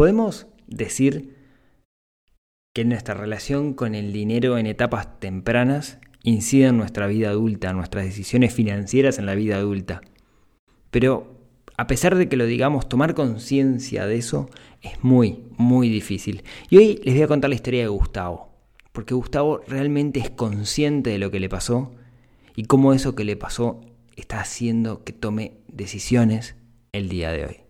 Podemos decir que nuestra relación con el dinero en etapas tempranas incide en nuestra vida adulta, en nuestras decisiones financieras en la vida adulta. Pero a pesar de que lo digamos, tomar conciencia de eso es muy, muy difícil. Y hoy les voy a contar la historia de Gustavo, porque Gustavo realmente es consciente de lo que le pasó y cómo eso que le pasó está haciendo que tome decisiones el día de hoy.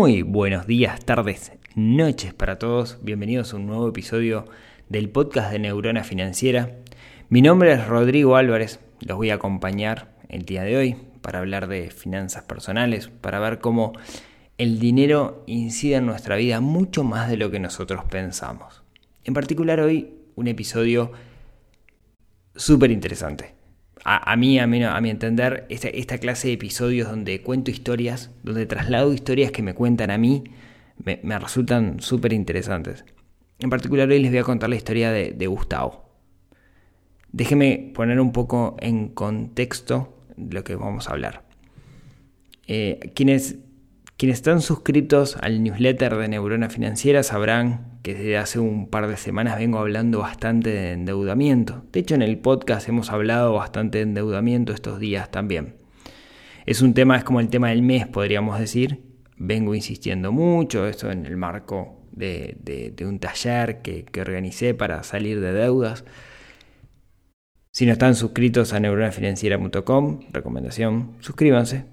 Muy buenos días, tardes, noches para todos. Bienvenidos a un nuevo episodio del podcast de Neurona Financiera. Mi nombre es Rodrigo Álvarez. Los voy a acompañar el día de hoy para hablar de finanzas personales, para ver cómo el dinero incide en nuestra vida mucho más de lo que nosotros pensamos. En particular hoy un episodio súper interesante a, mí, a, mí, a mi entender, esta, clase de episodios donde cuento historias, donde traslado historias que me cuentan a mí, me, resultan súper interesantes. En particular hoy les voy a contar la historia de, Gustavo. Déjeme poner un poco en contexto lo que vamos a hablar. Eh, quienes quienes están suscritos al newsletter de Neurona Financiera sabrán que desde hace un par de semanas vengo hablando bastante de endeudamiento. De hecho, en el podcast hemos hablado bastante de endeudamiento estos días también. Es un tema, es como el tema del mes, podríamos decir. Vengo insistiendo mucho, esto en el marco de, un taller que, que organicé para salir de deudas. Si no están suscritos a neuronafinanciera.com, recomendación, suscríbanse,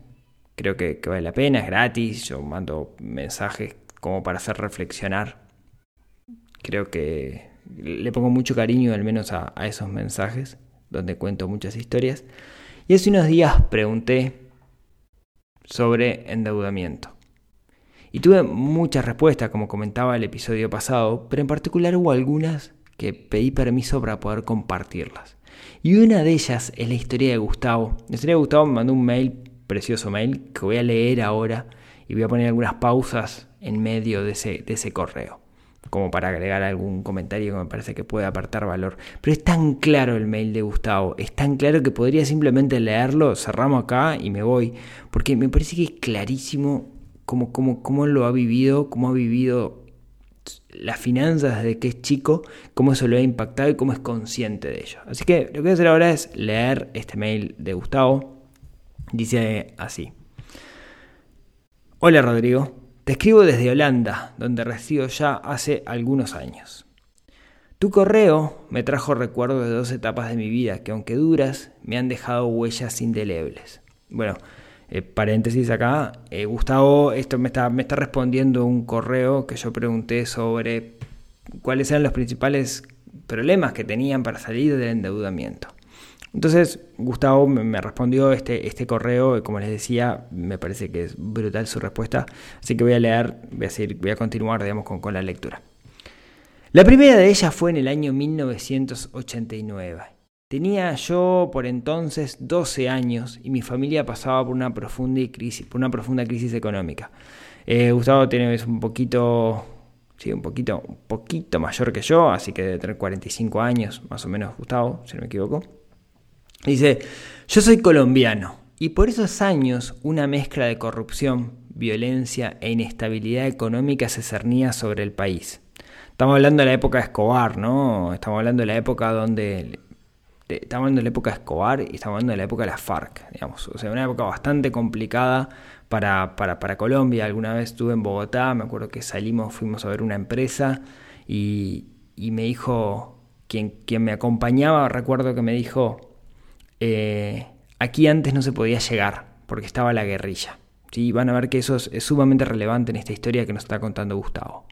Creo que, vale la pena, es gratis, yo mando mensajes como para hacer reflexionar. Creo que le pongo mucho cariño al menos a, esos mensajes, donde cuento muchas historias. Y hace unos días pregunté sobre endeudamiento. Y tuve muchas respuestas, como comentaba el episodio pasado, pero en particular hubo algunas que pedí permiso para poder compartirlas. Y una de ellas es la historia de Gustavo. La historia de Gustavo me mandó un mail precioso mail que voy a leer ahora y voy a poner algunas pausas en medio de ese, de ese correo, como para agregar algún comentario que me parece que puede apartar valor. Pero es tan claro el mail de Gustavo, es tan claro que podría simplemente leerlo, cerramos acá y me voy, porque me parece que es clarísimo cómo, cómo, cómo lo ha vivido, cómo ha vivido las finanzas desde que es chico, cómo eso lo ha impactado y cómo es consciente de ello. Así que lo que voy a hacer ahora es leer este mail de Gustavo Dice así. Hola Rodrigo, te escribo desde Holanda, donde resido ya hace algunos años. Tu correo me trajo recuerdos de dos etapas de mi vida que aunque duras, me han dejado huellas indelebles. Bueno, eh, paréntesis acá, eh, Gustavo, esto me está, me está respondiendo un correo que yo pregunté sobre cuáles eran los principales problemas que tenían para salir del endeudamiento. Entonces, Gustavo me respondió este, este correo, como les decía, me parece que es brutal su respuesta, así que voy a leer, voy a, seguir, voy a continuar, digamos, con, con la lectura. La primera de ellas fue en el año 1989. Tenía yo por entonces 12 años y mi familia pasaba por una profunda crisis, por una profunda crisis económica. Eh, Gustavo tiene es un poquito, sí, un poquito, un poquito mayor que yo, así que debe tener 45 años, más o menos Gustavo, si no me equivoco. Dice, yo soy colombiano y por esos años una mezcla de corrupción, violencia e inestabilidad económica se cernía sobre el país. Estamos hablando de la época de Escobar, ¿no? Estamos hablando de la época donde... Estamos hablando de la época de Escobar y estamos hablando de la época de la FARC, digamos. O sea, una época bastante complicada para, para, Colombia. Alguna vez estuve en Bogotá, me acuerdo que salimos, fuimos a ver una empresa y, y me dijo, quien, quien me acompañaba, recuerdo que me dijo, eh, aquí antes no se podía llegar porque estaba la guerrilla. ¿sí? Van a ver que eso es, sumamente relevante en esta historia que nos está contando Gustavo.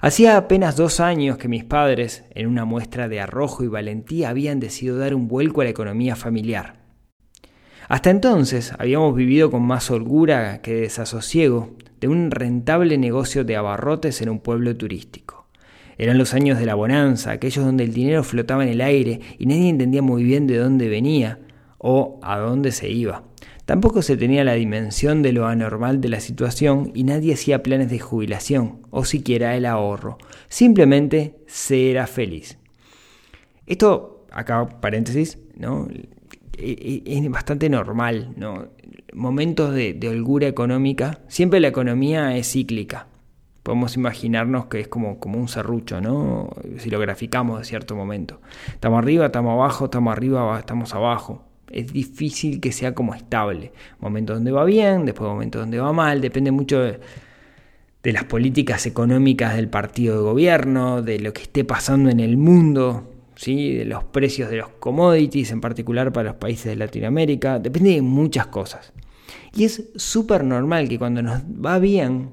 Hacía apenas dos años que mis padres, en una muestra de arrojo y valentía, habían decidido dar un vuelco a la economía familiar. Hasta entonces habíamos vivido con más holgura que desasosiego de un rentable negocio de abarrotes en un pueblo turístico. Eran los años de la bonanza, aquellos donde el dinero flotaba en el aire y nadie entendía muy bien de dónde venía o a dónde se iba. Tampoco se tenía la dimensión de lo anormal de la situación y nadie hacía planes de jubilación o siquiera el ahorro. Simplemente se era feliz. Esto, acá paréntesis, ¿no? E, e, es bastante normal, ¿no? Momentos de, de holgura económica, siempre la economía es cíclica. Podemos imaginarnos que es como, como un serrucho, ¿no? Si lo graficamos de cierto momento. Estamos arriba, estamos abajo, estamos arriba, estamos abajo es difícil que sea como estable. Momentos donde va bien, después momentos donde va mal, depende mucho de, las políticas económicas del partido de gobierno, de lo que esté pasando en el mundo, ¿sí? de los precios de los commodities, en particular para los países de Latinoamérica, depende de muchas cosas. Y es súper normal que cuando nos va bien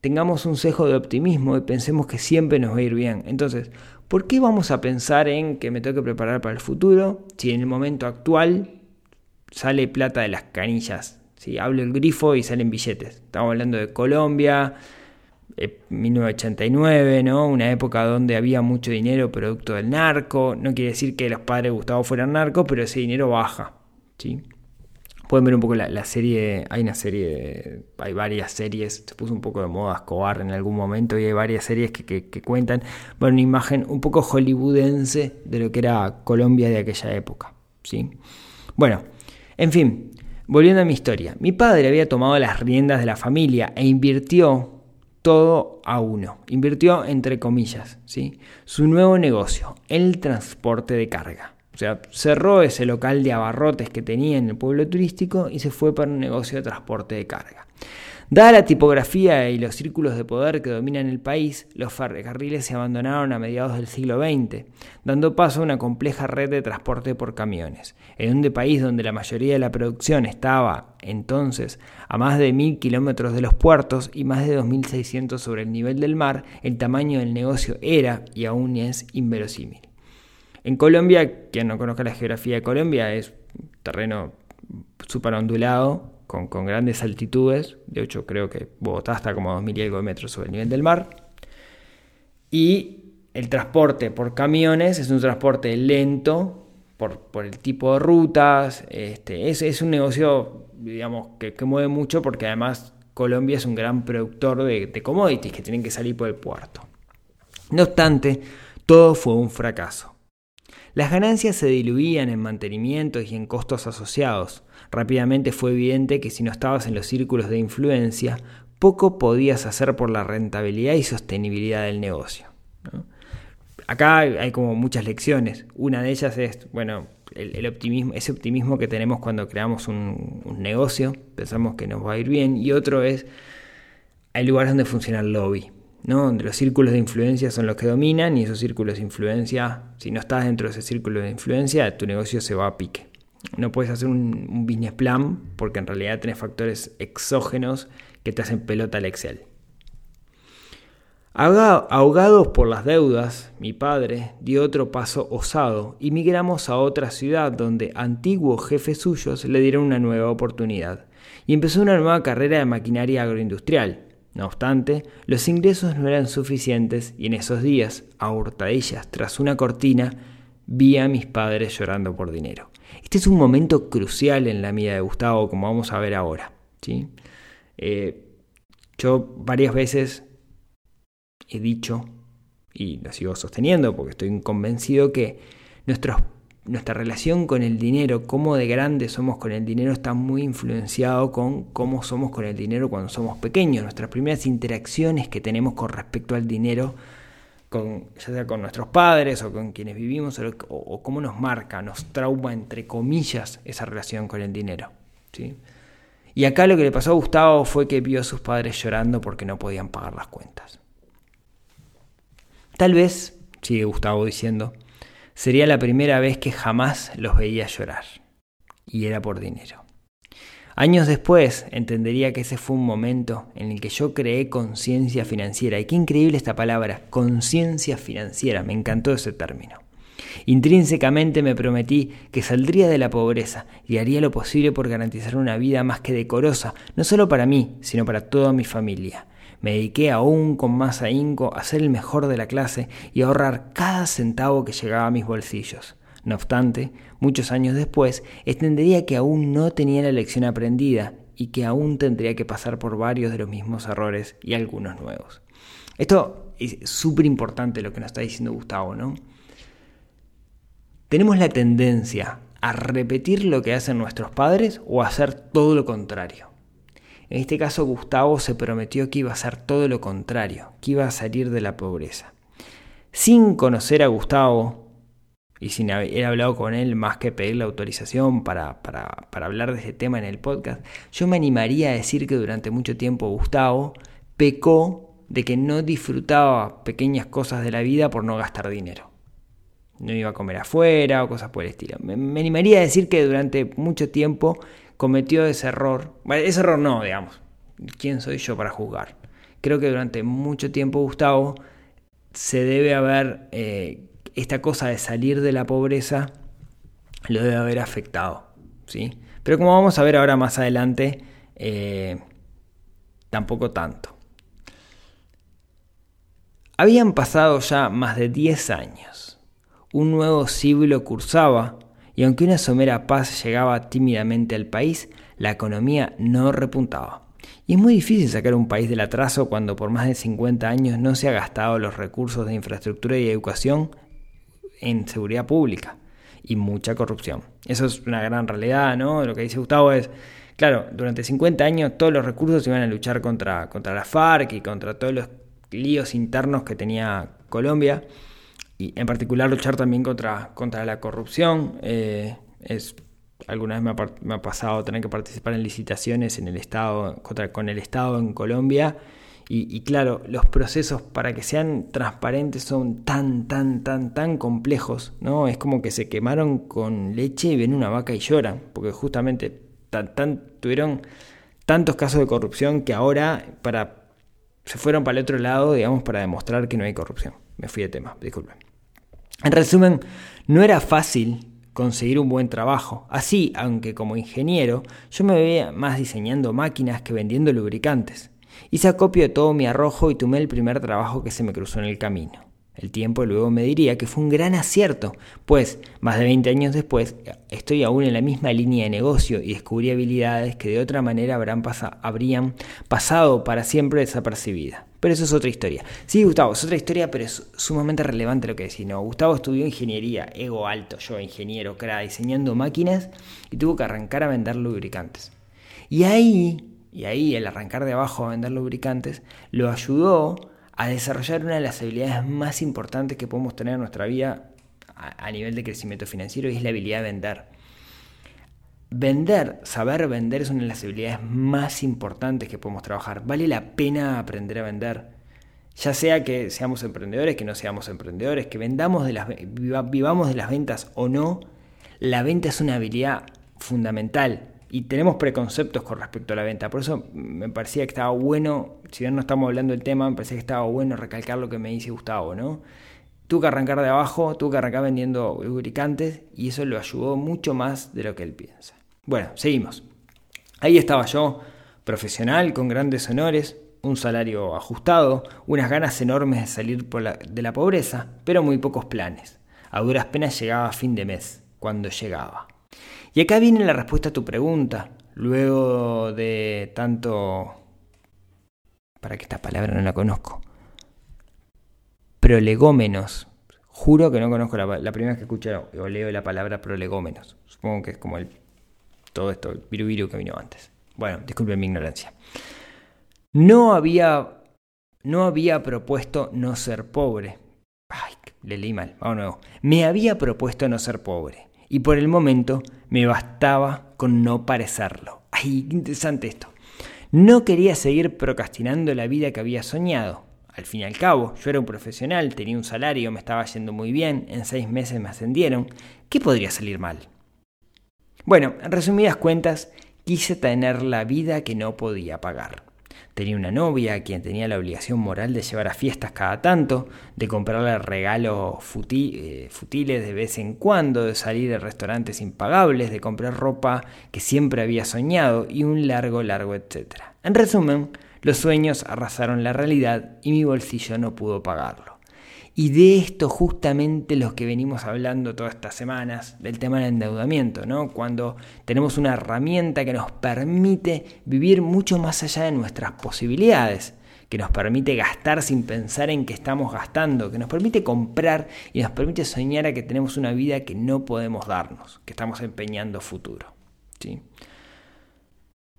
tengamos un cejo de optimismo y pensemos que siempre nos va a ir bien. Entonces, ¿Por qué vamos a pensar en que me tengo que preparar para el futuro si en el momento actual sale plata de las canillas? Si hablo el grifo y salen billetes. Estamos hablando de Colombia, 1989, eh, ¿no? Una época donde había mucho dinero producto del narco. No quiere decir que los padres de Gustavo fueran narcos, pero ese dinero baja, ¿sí? Pueden ver un poco la, serie, hay una serie, hay varias series, se puso un poco de moda Escobar en algún momento y hay varias series que, cuentan bueno, una imagen un poco hollywoodense de lo que era Colombia de aquella época. ¿sí? Bueno, en fin, volviendo a mi historia, mi padre había tomado las riendas de la familia e invirtió todo a uno, invirtió entre comillas, ¿sí? su nuevo negocio, el transporte de carga. O sea, cerró ese local de abarrotes que tenía en el pueblo turístico y se fue para un negocio de transporte de carga. Dada la tipografía y los círculos de poder que dominan el país, los ferrocarriles se abandonaron a mediados del siglo XX, dando paso a una compleja red de transporte por camiones. En un país donde la mayoría de la producción estaba, entonces, a más de mil kilómetros de los puertos y más de 2.600 sobre el nivel del mar, el tamaño del negocio era y aún es inverosímil. En Colombia, quien no conozca la geografía de Colombia, es un terreno súper ondulado, con, grandes altitudes. De hecho, creo que Bogotá está como a 2.000 y algo de metros sobre el nivel del mar. Y el transporte por camiones es un transporte lento por, el tipo de rutas. Este, es, un negocio, digamos, que, mueve mucho porque además Colombia es un gran productor de, de commodities que tienen que salir por el puerto. No obstante, todo fue un fracaso. Las ganancias se diluían en mantenimientos y en costos asociados. Rápidamente fue evidente que si no estabas en los círculos de influencia, poco podías hacer por la rentabilidad y sostenibilidad del negocio. Acá hay como muchas lecciones. Una de ellas es, bueno, el, optimismo, ese optimismo que tenemos cuando creamos un, negocio, pensamos que nos va a ir bien, y otro es, hay lugares donde funciona el lobby. Donde los círculos de influencia son los que dominan y esos círculos de influencia, si no estás dentro de ese círculo de influencia, tu negocio se va a pique. No puedes hacer un, business plan porque en realidad tenés factores exógenos que te hacen pelota al Excel. Ahogados por las deudas, mi padre dio otro paso osado y migramos a otra ciudad donde antiguos jefes suyos le dieron una nueva oportunidad y empezó una nueva carrera de maquinaria agroindustrial no obstante, los ingresos no eran suficientes y en esos días, a hurtadillas tras una cortina, vi a mis padres llorando por dinero. Este es un momento crucial en la vida de Gustavo, como vamos a ver ahora. ¿sí? Eh, yo varias veces he dicho, y lo sigo sosteniendo porque estoy convencido que nuestros nuestra relación con el dinero, cómo de grande somos con el dinero, está muy influenciado con cómo somos con el dinero cuando somos pequeños. Nuestras primeras interacciones que tenemos con respecto al dinero, con, ya sea con nuestros padres o con quienes vivimos, o, cómo nos marca, nos trauma, entre comillas, esa relación con el dinero. ¿sí? Y acá lo que le pasó a Gustavo fue que vio a sus padres llorando porque no podían pagar las cuentas. Tal vez, sigue Gustavo diciendo, Sería la primera vez que jamás los veía llorar. Y era por dinero. Años después entendería que ese fue un momento en el que yo creé conciencia financiera. Y qué increíble esta palabra, conciencia financiera. Me encantó ese término. Intrínsecamente me prometí que saldría de la pobreza y haría lo posible por garantizar una vida más que decorosa, no solo para mí, sino para toda mi familia. Me dediqué aún con más ahínco a ser el mejor de la clase y a ahorrar cada centavo que llegaba a mis bolsillos. No obstante, muchos años después, entendería que aún no tenía la lección aprendida y que aún tendría que pasar por varios de los mismos errores y algunos nuevos. Esto es súper importante lo que nos está diciendo Gustavo, ¿no? Tenemos la tendencia a repetir lo que hacen nuestros padres o a hacer todo lo contrario. En este caso Gustavo se prometió que iba a hacer todo lo contrario, que iba a salir de la pobreza. Sin conocer a Gustavo y sin haber hablado con él más que pedir la autorización para, para, para hablar de este tema en el podcast, yo me animaría a decir que durante mucho tiempo Gustavo pecó de que no disfrutaba pequeñas cosas de la vida por no gastar dinero no iba a comer afuera o cosas por el estilo. Me, animaría a decir que durante mucho tiempo cometió ese error. Bueno, ese error no, digamos. ¿Quién soy yo para juzgar? Creo que durante mucho tiempo Gustavo se debe haber, eh, esta cosa de salir de la pobreza, lo debe haber afectado. ¿sí? Pero como vamos a ver ahora más adelante, eh, tampoco tanto. Habían pasado ya más de 10 años un nuevo siglo cursaba, y aunque una somera paz llegaba tímidamente al país, la economía no repuntaba. Y es muy difícil sacar un país del atraso cuando por más de 50 años no se ha gastado los recursos de infraestructura y educación en seguridad pública y mucha corrupción. Eso es una gran realidad, ¿no? Lo que dice Gustavo es, claro, durante 50 años todos los recursos iban a luchar contra, contra la FARC y contra todos los líos internos que tenía Colombia y en particular luchar también contra, contra la corrupción. Eh, es, alguna vez me ha, pasado tener que participar en licitaciones en el Estado, contra, con el Estado en Colombia. Y, claro, los procesos para que sean transparentes son tan, tan, tan, tan complejos, ¿no? Es como que se quemaron con leche y ven una vaca y lloran, porque justamente tan, tan, tuvieron tantos casos de corrupción que ahora para, se fueron para el otro lado, digamos, para demostrar que no hay corrupción. Me fui de tema, disculpen. En resumen, no era fácil conseguir un buen trabajo. Así, aunque como ingeniero, yo me veía más diseñando máquinas que vendiendo lubricantes. Hice acopio de todo mi arrojo y tomé el primer trabajo que se me cruzó en el camino. El tiempo luego me diría que fue un gran acierto, pues más de 20 años después estoy aún en la misma línea de negocio y descubrí habilidades que de otra manera habrían pasado para siempre desapercibidas. Pero eso es otra historia. Sí, Gustavo, es otra historia, pero es sumamente relevante lo que decís. No, Gustavo estudió ingeniería, ego alto, yo ingeniero, era diseñando máquinas y tuvo que arrancar a vender lubricantes. Y ahí, y ahí el arrancar de abajo a vender lubricantes, lo ayudó a desarrollar una de las habilidades más importantes que podemos tener en nuestra vida a, nivel de crecimiento financiero y es la habilidad de vender. Vender, saber vender es una de las habilidades más importantes que podemos trabajar. Vale la pena aprender a vender. Ya sea que seamos emprendedores, que no seamos emprendedores, que vendamos de las, vivamos de las ventas o no, la venta es una habilidad fundamental y tenemos preconceptos con respecto a la venta. Por eso me parecía que estaba bueno, si bien no estamos hablando del tema, me parecía que estaba bueno recalcar lo que me dice Gustavo, ¿no? Tuve que arrancar de abajo, tuve que arrancar vendiendo lubricantes y eso lo ayudó mucho más de lo que él piensa. Bueno, seguimos. Ahí estaba yo, profesional, con grandes honores, un salario ajustado, unas ganas enormes de salir de la pobreza, pero muy pocos planes. A duras penas llegaba a fin de mes, cuando llegaba. Y acá viene la respuesta a tu pregunta, luego de tanto... Para que esta palabra no la conozco. Prolegómenos. Juro que no conozco la, primera vez que escucho o leo la palabra prolegómenos. Supongo que es como el todo esto, el viru que vino antes. Bueno, disculpen mi ignorancia. No había, no había propuesto no ser pobre. Ay, le leí mal. Vamos nuevo. Me había propuesto no ser pobre y por el momento me bastaba con no parecerlo. ¡Ay, qué interesante esto! No quería seguir procrastinando la vida que había soñado. Al fin y al cabo, yo era un profesional, tenía un salario, me estaba yendo muy bien, en seis meses me ascendieron. ¿Qué podría salir mal? Bueno, en resumidas cuentas, quise tener la vida que no podía pagar. Tenía una novia a quien tenía la obligación moral de llevar a fiestas cada tanto, de comprarle regalos eh, futiles de vez en cuando, de salir a restaurantes impagables, de comprar ropa que siempre había soñado y un largo, largo etcétera. En resumen, los sueños arrasaron la realidad y mi bolsillo no pudo pagarlo. Y de esto justamente los que venimos hablando todas estas semanas, del tema del endeudamiento, ¿no? Cuando tenemos una herramienta que nos permite vivir mucho más allá de nuestras posibilidades, que nos permite gastar sin pensar en que estamos gastando, que nos permite comprar y nos permite soñar a que tenemos una vida que no podemos darnos, que estamos empeñando futuro. ¿sí?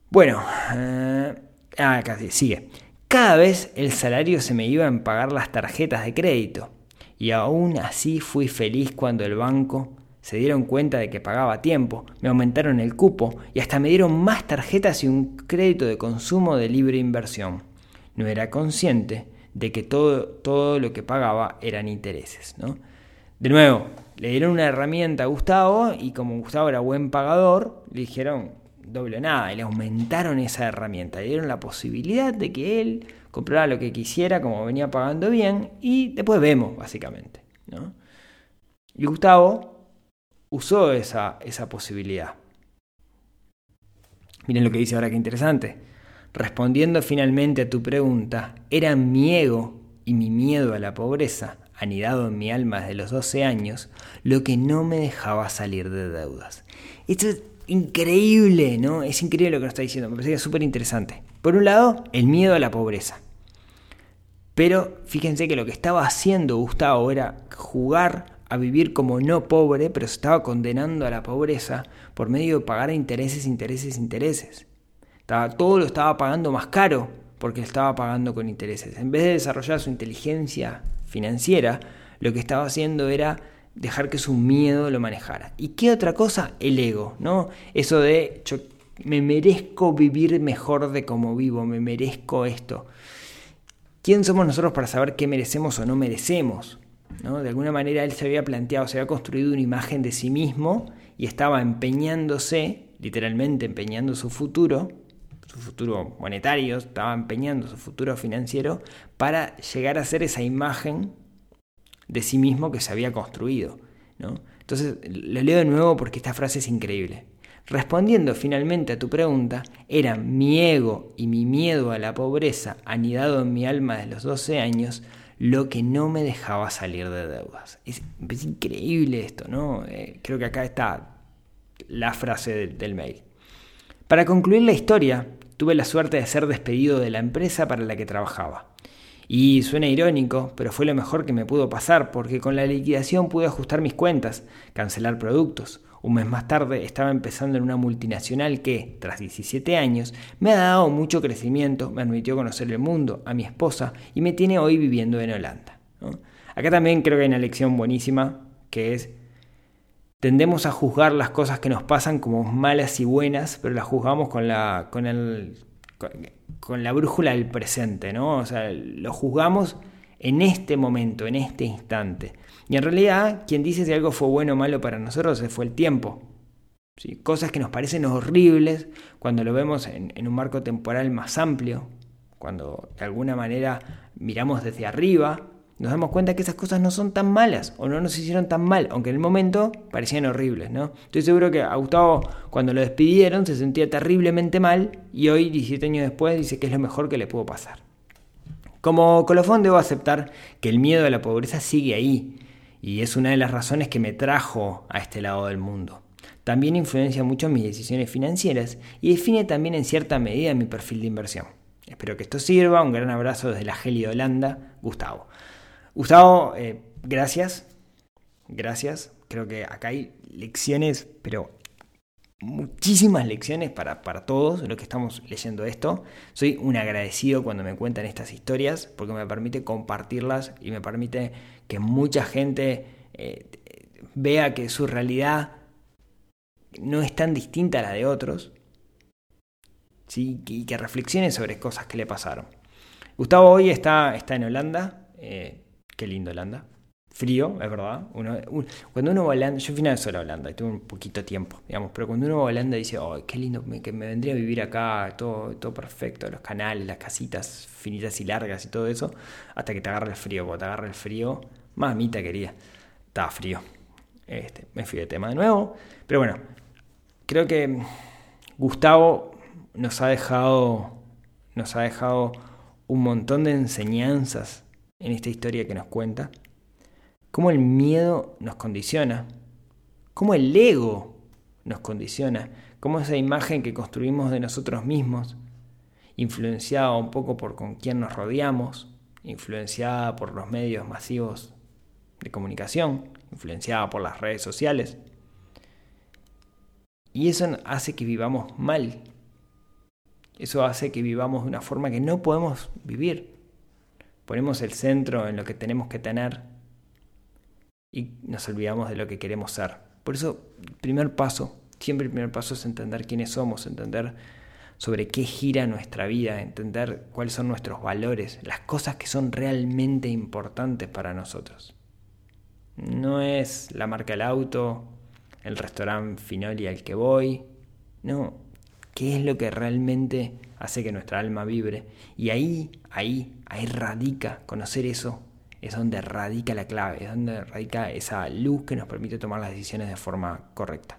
Bueno, eh, ah, casi, sigue. Cada vez el salario se me iba en pagar las tarjetas de crédito y aún así fui feliz cuando el banco se dieron cuenta de que pagaba a tiempo, me aumentaron el cupo y hasta me dieron más tarjetas y un crédito de consumo de libre inversión. No era consciente de que todo, todo lo que pagaba eran intereses. ¿no? De nuevo, le dieron una herramienta a Gustavo y como Gustavo era buen pagador, le dijeron, doble nada y le aumentaron esa herramienta, le dieron la posibilidad de que él comprara lo que quisiera como venía pagando bien y después vemos básicamente. ¿no? Y Gustavo usó esa, esa posibilidad. Miren lo que dice ahora, que interesante. Respondiendo finalmente a tu pregunta, era mi ego y mi miedo a la pobreza, anidado en mi alma desde los 12 años, lo que no me dejaba salir de deudas. Esto es increíble, ¿no? Es increíble lo que nos está diciendo, me parece súper interesante. Por un lado, el miedo a la pobreza. Pero fíjense que lo que estaba haciendo Gustavo era jugar a vivir como no pobre, pero se estaba condenando a la pobreza por medio de pagar intereses, intereses, intereses. Estaba, todo lo estaba pagando más caro porque estaba pagando con intereses. En vez de desarrollar su inteligencia financiera, lo que estaba haciendo era dejar que su miedo lo manejara. ¿Y qué otra cosa? El ego, ¿no? Eso de yo me merezco vivir mejor de como vivo, me merezco esto. ¿Quién somos nosotros para saber qué merecemos o no merecemos? ¿No? De alguna manera él se había planteado, se había construido una imagen de sí mismo y estaba empeñándose, literalmente empeñando su futuro, su futuro monetario, estaba empeñando su futuro financiero para llegar a ser esa imagen de sí mismo que se había construido. ¿no? Entonces, lo leo de nuevo porque esta frase es increíble. Respondiendo finalmente a tu pregunta, era mi ego y mi miedo a la pobreza anidado en mi alma de los 12 años lo que no me dejaba salir de deudas. Es, increíble esto, ¿no? Eh, creo que acá está la frase del mail. Para concluir la historia, tuve la suerte de ser despedido de la empresa para la que trabajaba. Y suena irónico, pero fue lo mejor que me pudo pasar porque con la liquidación pude ajustar mis cuentas, cancelar productos. Un mes más tarde estaba empezando en una multinacional que, tras 17 años, me ha dado mucho crecimiento, me admitió conocer el mundo, a mi esposa y me tiene hoy viviendo en Holanda. Acá también creo que hay una lección buenísima que es tendemos a juzgar las cosas que nos pasan como malas y buenas, pero las juzgamos con, la, con el con, la brújula del presente, ¿no? O sea, lo juzgamos en este momento, en este instante. Y en realidad, quien dice si algo fue bueno o malo para nosotros fue el tiempo. ¿sí? Cosas que nos parecen horribles cuando lo vemos en, en un marco temporal más amplio, cuando de alguna manera miramos desde arriba nos damos cuenta que esas cosas no son tan malas o no nos hicieron tan mal, aunque en el momento parecían horribles, ¿no? Estoy seguro que a Gustavo cuando lo despidieron se sentía terriblemente mal y hoy, 17 años después, dice que es lo mejor que le pudo pasar. Como colofón debo aceptar que el miedo a la pobreza sigue ahí y es una de las razones que me trajo a este lado del mundo. También influencia mucho mis decisiones financieras y define también en cierta medida mi perfil de inversión. Espero que esto sirva. Un gran abrazo desde la Geli de Holanda, Gustavo. Gustavo, eh, gracias. Gracias. Creo que acá hay lecciones, pero muchísimas lecciones para, para todos los que estamos leyendo esto. Soy un agradecido cuando me cuentan estas historias porque me permite compartirlas y me permite que mucha gente eh, vea que su realidad no es tan distinta a la de otros ¿sí? y que reflexione sobre cosas que le pasaron. Gustavo hoy está, está en Holanda. Eh, Qué lindo Holanda. frío, es verdad. cuando uno va a Holanda, yo fui una vez a Holanda tuve un poquito tiempo, digamos, pero cuando uno va a Holanda dice, oh, qué lindo, que me vendría a vivir acá, todo, todo perfecto, los canales, las casitas finitas y largas y todo eso, hasta que te agarra el frío. Cuando te agarra el frío, mamita quería, estaba frío. Este, me fui de tema de nuevo, pero bueno, creo que Gustavo nos ha dejado, nos ha dejado un montón de enseñanzas en esta historia que nos cuenta cómo el miedo nos condiciona, cómo el ego nos condiciona, cómo esa imagen que construimos de nosotros mismos, influenciada un poco por con quién nos rodeamos, influenciada por los medios masivos de comunicación, influenciada por las redes sociales. Y eso hace que vivamos mal. Eso hace que vivamos de una forma que no podemos vivir. Ponemos el centro en lo que tenemos que tener y nos olvidamos de lo que queremos ser. Por eso, el primer paso, siempre el primer paso es entender quiénes somos, entender sobre qué gira nuestra vida, entender cuáles son nuestros valores, las cosas que son realmente importantes para nosotros. No es la marca del auto, el restaurante Finoli al que voy, no, qué es lo que realmente hace que nuestra alma vibre. Y ahí, ahí, ahí radica conocer eso es donde radica la clave, es donde radica esa luz que nos permite tomar las decisiones de forma correcta.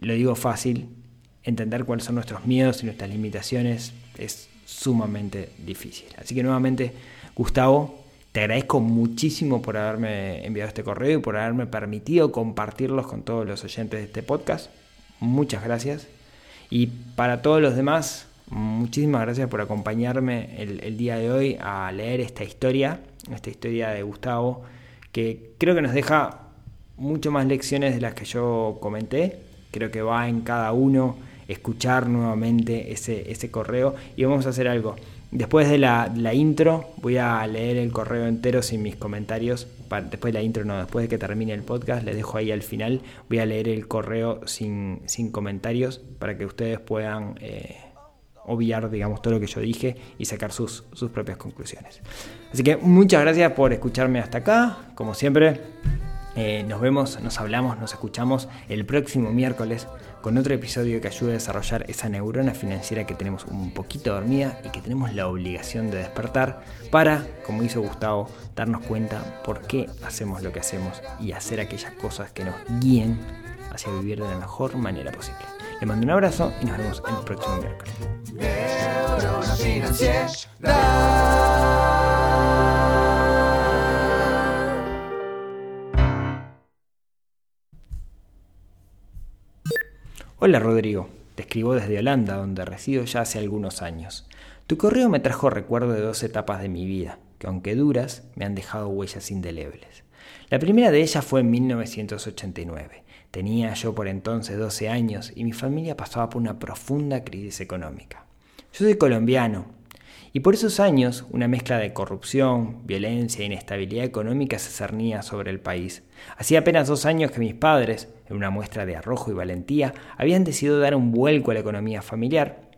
Lo digo fácil, entender cuáles son nuestros miedos y nuestras limitaciones es sumamente difícil. Así que nuevamente, Gustavo, te agradezco muchísimo por haberme enviado este correo y por haberme permitido compartirlos con todos los oyentes de este podcast. Muchas gracias. Y para todos los demás, Muchísimas gracias por acompañarme el, día de hoy a leer esta historia, esta historia de Gustavo, que creo que nos deja mucho más lecciones de las que yo comenté. Creo que va en cada uno escuchar nuevamente ese, ese correo y vamos a hacer algo. Después de la, intro voy a leer el correo entero sin mis comentarios. Después de la intro, no, después de que termine el podcast, les dejo ahí al final. Voy a leer el correo sin, sin comentarios para que ustedes puedan... Eh, obviar, digamos, todo lo que yo dije y sacar sus, sus propias conclusiones. Así que muchas gracias por escucharme hasta acá. Como siempre, eh, nos vemos, nos hablamos, nos escuchamos el próximo miércoles con otro episodio que ayude a desarrollar esa neurona financiera que tenemos un poquito dormida y que tenemos la obligación de despertar para, como hizo Gustavo, darnos cuenta por qué hacemos lo que hacemos y hacer aquellas cosas que nos guíen hacia vivir de la mejor manera posible. Les mando un abrazo y nos vemos el próximo miércoles. Hola Rodrigo, te escribo desde Holanda, donde resido ya hace algunos años. Tu correo me trajo recuerdo de dos etapas de mi vida, que aunque duras, me han dejado huellas indelebles. La primera de ellas fue en 1989. Tenía yo por entonces 12 años y mi familia pasaba por una profunda crisis económica. Yo soy colombiano y por esos años una mezcla de corrupción, violencia e inestabilidad económica se cernía sobre el país. Hacía apenas dos años que mis padres, en una muestra de arrojo y valentía, habían decidido dar un vuelco a la economía familiar.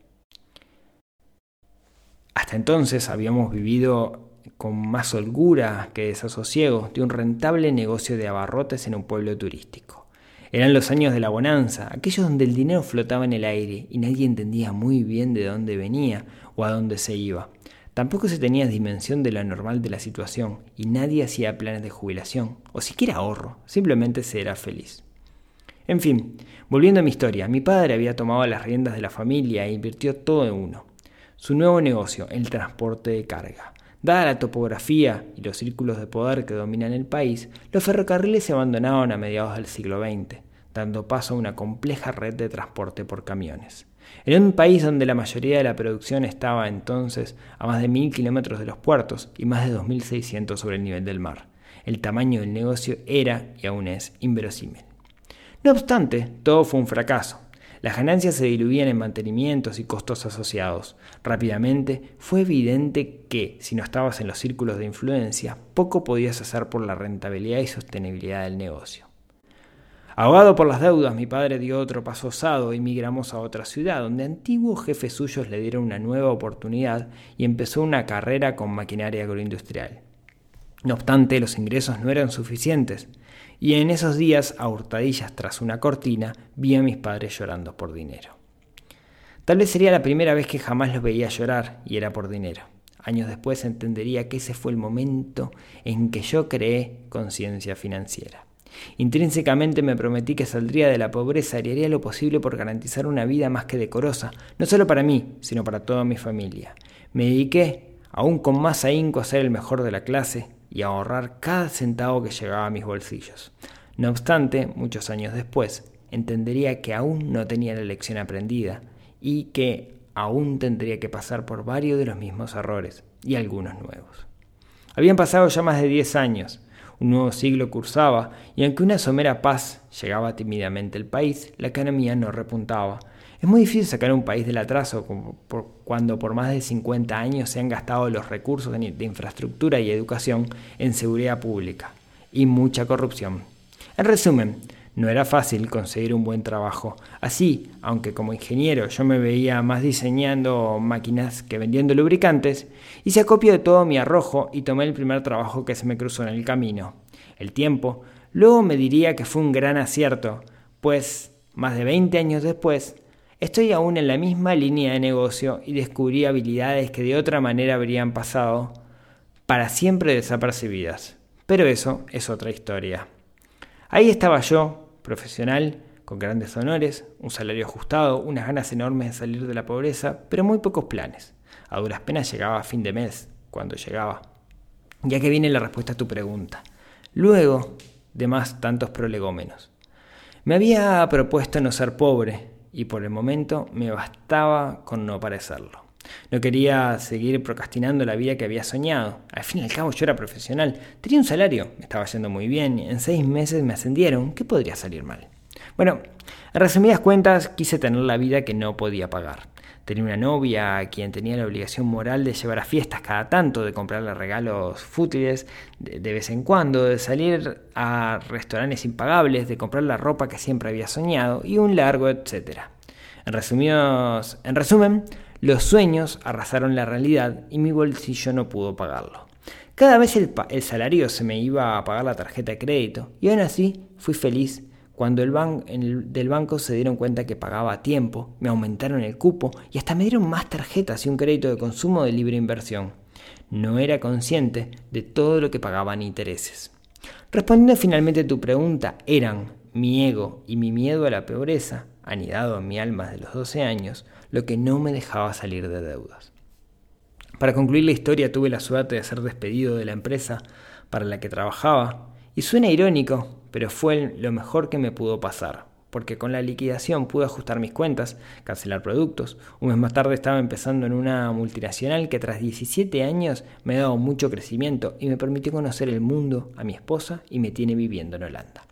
Hasta entonces habíamos vivido con más holgura que desasosiego de un rentable negocio de abarrotes en un pueblo turístico. Eran los años de la bonanza, aquellos donde el dinero flotaba en el aire y nadie entendía muy bien de dónde venía o a dónde se iba. Tampoco se tenía dimensión de lo normal de la situación y nadie hacía planes de jubilación o siquiera ahorro, simplemente se era feliz. En fin, volviendo a mi historia, mi padre había tomado las riendas de la familia e invirtió todo en uno. Su nuevo negocio, el transporte de carga. Dada la topografía y los círculos de poder que dominan el país, los ferrocarriles se abandonaron a mediados del siglo XX, dando paso a una compleja red de transporte por camiones. En un país donde la mayoría de la producción estaba entonces a más de mil kilómetros de los puertos y más de 2.600 sobre el nivel del mar, el tamaño del negocio era y aún es inverosímil. No obstante, todo fue un fracaso, las ganancias se diluían en mantenimientos y costos asociados. Rápidamente fue evidente que, si no estabas en los círculos de influencia, poco podías hacer por la rentabilidad y sostenibilidad del negocio. Ahogado por las deudas, mi padre dio otro paso osado y migramos a otra ciudad, donde antiguos jefes suyos le dieron una nueva oportunidad y empezó una carrera con maquinaria agroindustrial. No obstante, los ingresos no eran suficientes, y en esos días, a hurtadillas tras una cortina, vi a mis padres llorando por dinero. Tal vez sería la primera vez que jamás los veía llorar, y era por dinero. Años después entendería que ese fue el momento en que yo creé conciencia financiera. Intrínsecamente me prometí que saldría de la pobreza y haría lo posible por garantizar una vida más que decorosa, no solo para mí, sino para toda mi familia. Me dediqué, aún con más ahínco, a ser el mejor de la clase y ahorrar cada centavo que llegaba a mis bolsillos. No obstante, muchos años después, entendería que aún no tenía la lección aprendida y que aún tendría que pasar por varios de los mismos errores y algunos nuevos. Habían pasado ya más de 10 años, un nuevo siglo cursaba, y aunque una somera paz llegaba tímidamente al país, la economía no repuntaba. Es muy difícil sacar un país del atraso cuando por más de 50 años se han gastado los recursos de infraestructura y educación en seguridad pública y mucha corrupción. En resumen, no era fácil conseguir un buen trabajo. Así, aunque como ingeniero yo me veía más diseñando máquinas que vendiendo lubricantes, hice acopio de todo mi arrojo y tomé el primer trabajo que se me cruzó en el camino. El tiempo luego me diría que fue un gran acierto, pues más de 20 años después, estoy aún en la misma línea de negocio y descubrí habilidades que de otra manera habrían pasado para siempre desapercibidas. Pero eso es otra historia. Ahí estaba yo, profesional, con grandes honores, un salario ajustado, unas ganas enormes de salir de la pobreza, pero muy pocos planes. A duras penas llegaba a fin de mes, cuando llegaba. Ya que viene la respuesta a tu pregunta. Luego de más tantos prolegómenos. Me había propuesto no ser pobre, y por el momento me bastaba con no parecerlo. No quería seguir procrastinando la vida que había soñado. Al fin y al cabo yo era profesional. Tenía un salario, me estaba yendo muy bien. En seis meses me ascendieron. ¿Qué podría salir mal? Bueno, en resumidas cuentas quise tener la vida que no podía pagar. Tenía una novia a quien tenía la obligación moral de llevar a fiestas cada tanto, de comprarle regalos fútiles de, vez en cuando, de salir a restaurantes impagables, de comprar la ropa que siempre había soñado y un largo etcétera. En, resumidos, en resumen, los sueños arrasaron la realidad y mi bolsillo no pudo pagarlo. Cada vez el, salario se me iba a pagar la tarjeta de crédito y aún así fui feliz cuando el, del banco se dieron cuenta que pagaba a tiempo, me aumentaron el cupo y hasta me dieron más tarjetas y un crédito de consumo de libre inversión. No era consciente de todo lo que pagaban intereses. Respondiendo finalmente a tu pregunta, eran mi ego y mi miedo a la pobreza, anidado en mi alma desde los 12 años, lo que no me dejaba salir de deudas. Para concluir la historia tuve la suerte de ser despedido de la empresa para la que trabajaba, y suena irónico, pero fue lo mejor que me pudo pasar, porque con la liquidación pude ajustar mis cuentas, cancelar productos. Un mes más tarde estaba empezando en una multinacional que tras 17 años me ha dado mucho crecimiento y me permitió conocer el mundo, a mi esposa y me tiene viviendo en Holanda.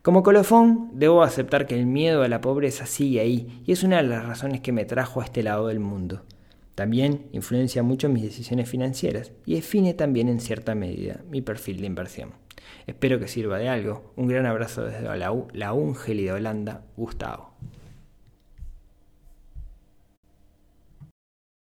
Como colofón, debo aceptar que el miedo a la pobreza sigue ahí y es una de las razones que me trajo a este lado del mundo. También influencia mucho mis decisiones financieras y define también en cierta medida mi perfil de inversión. Espero que sirva de algo. Un gran abrazo desde la, Ungeli de Holanda, Gustavo.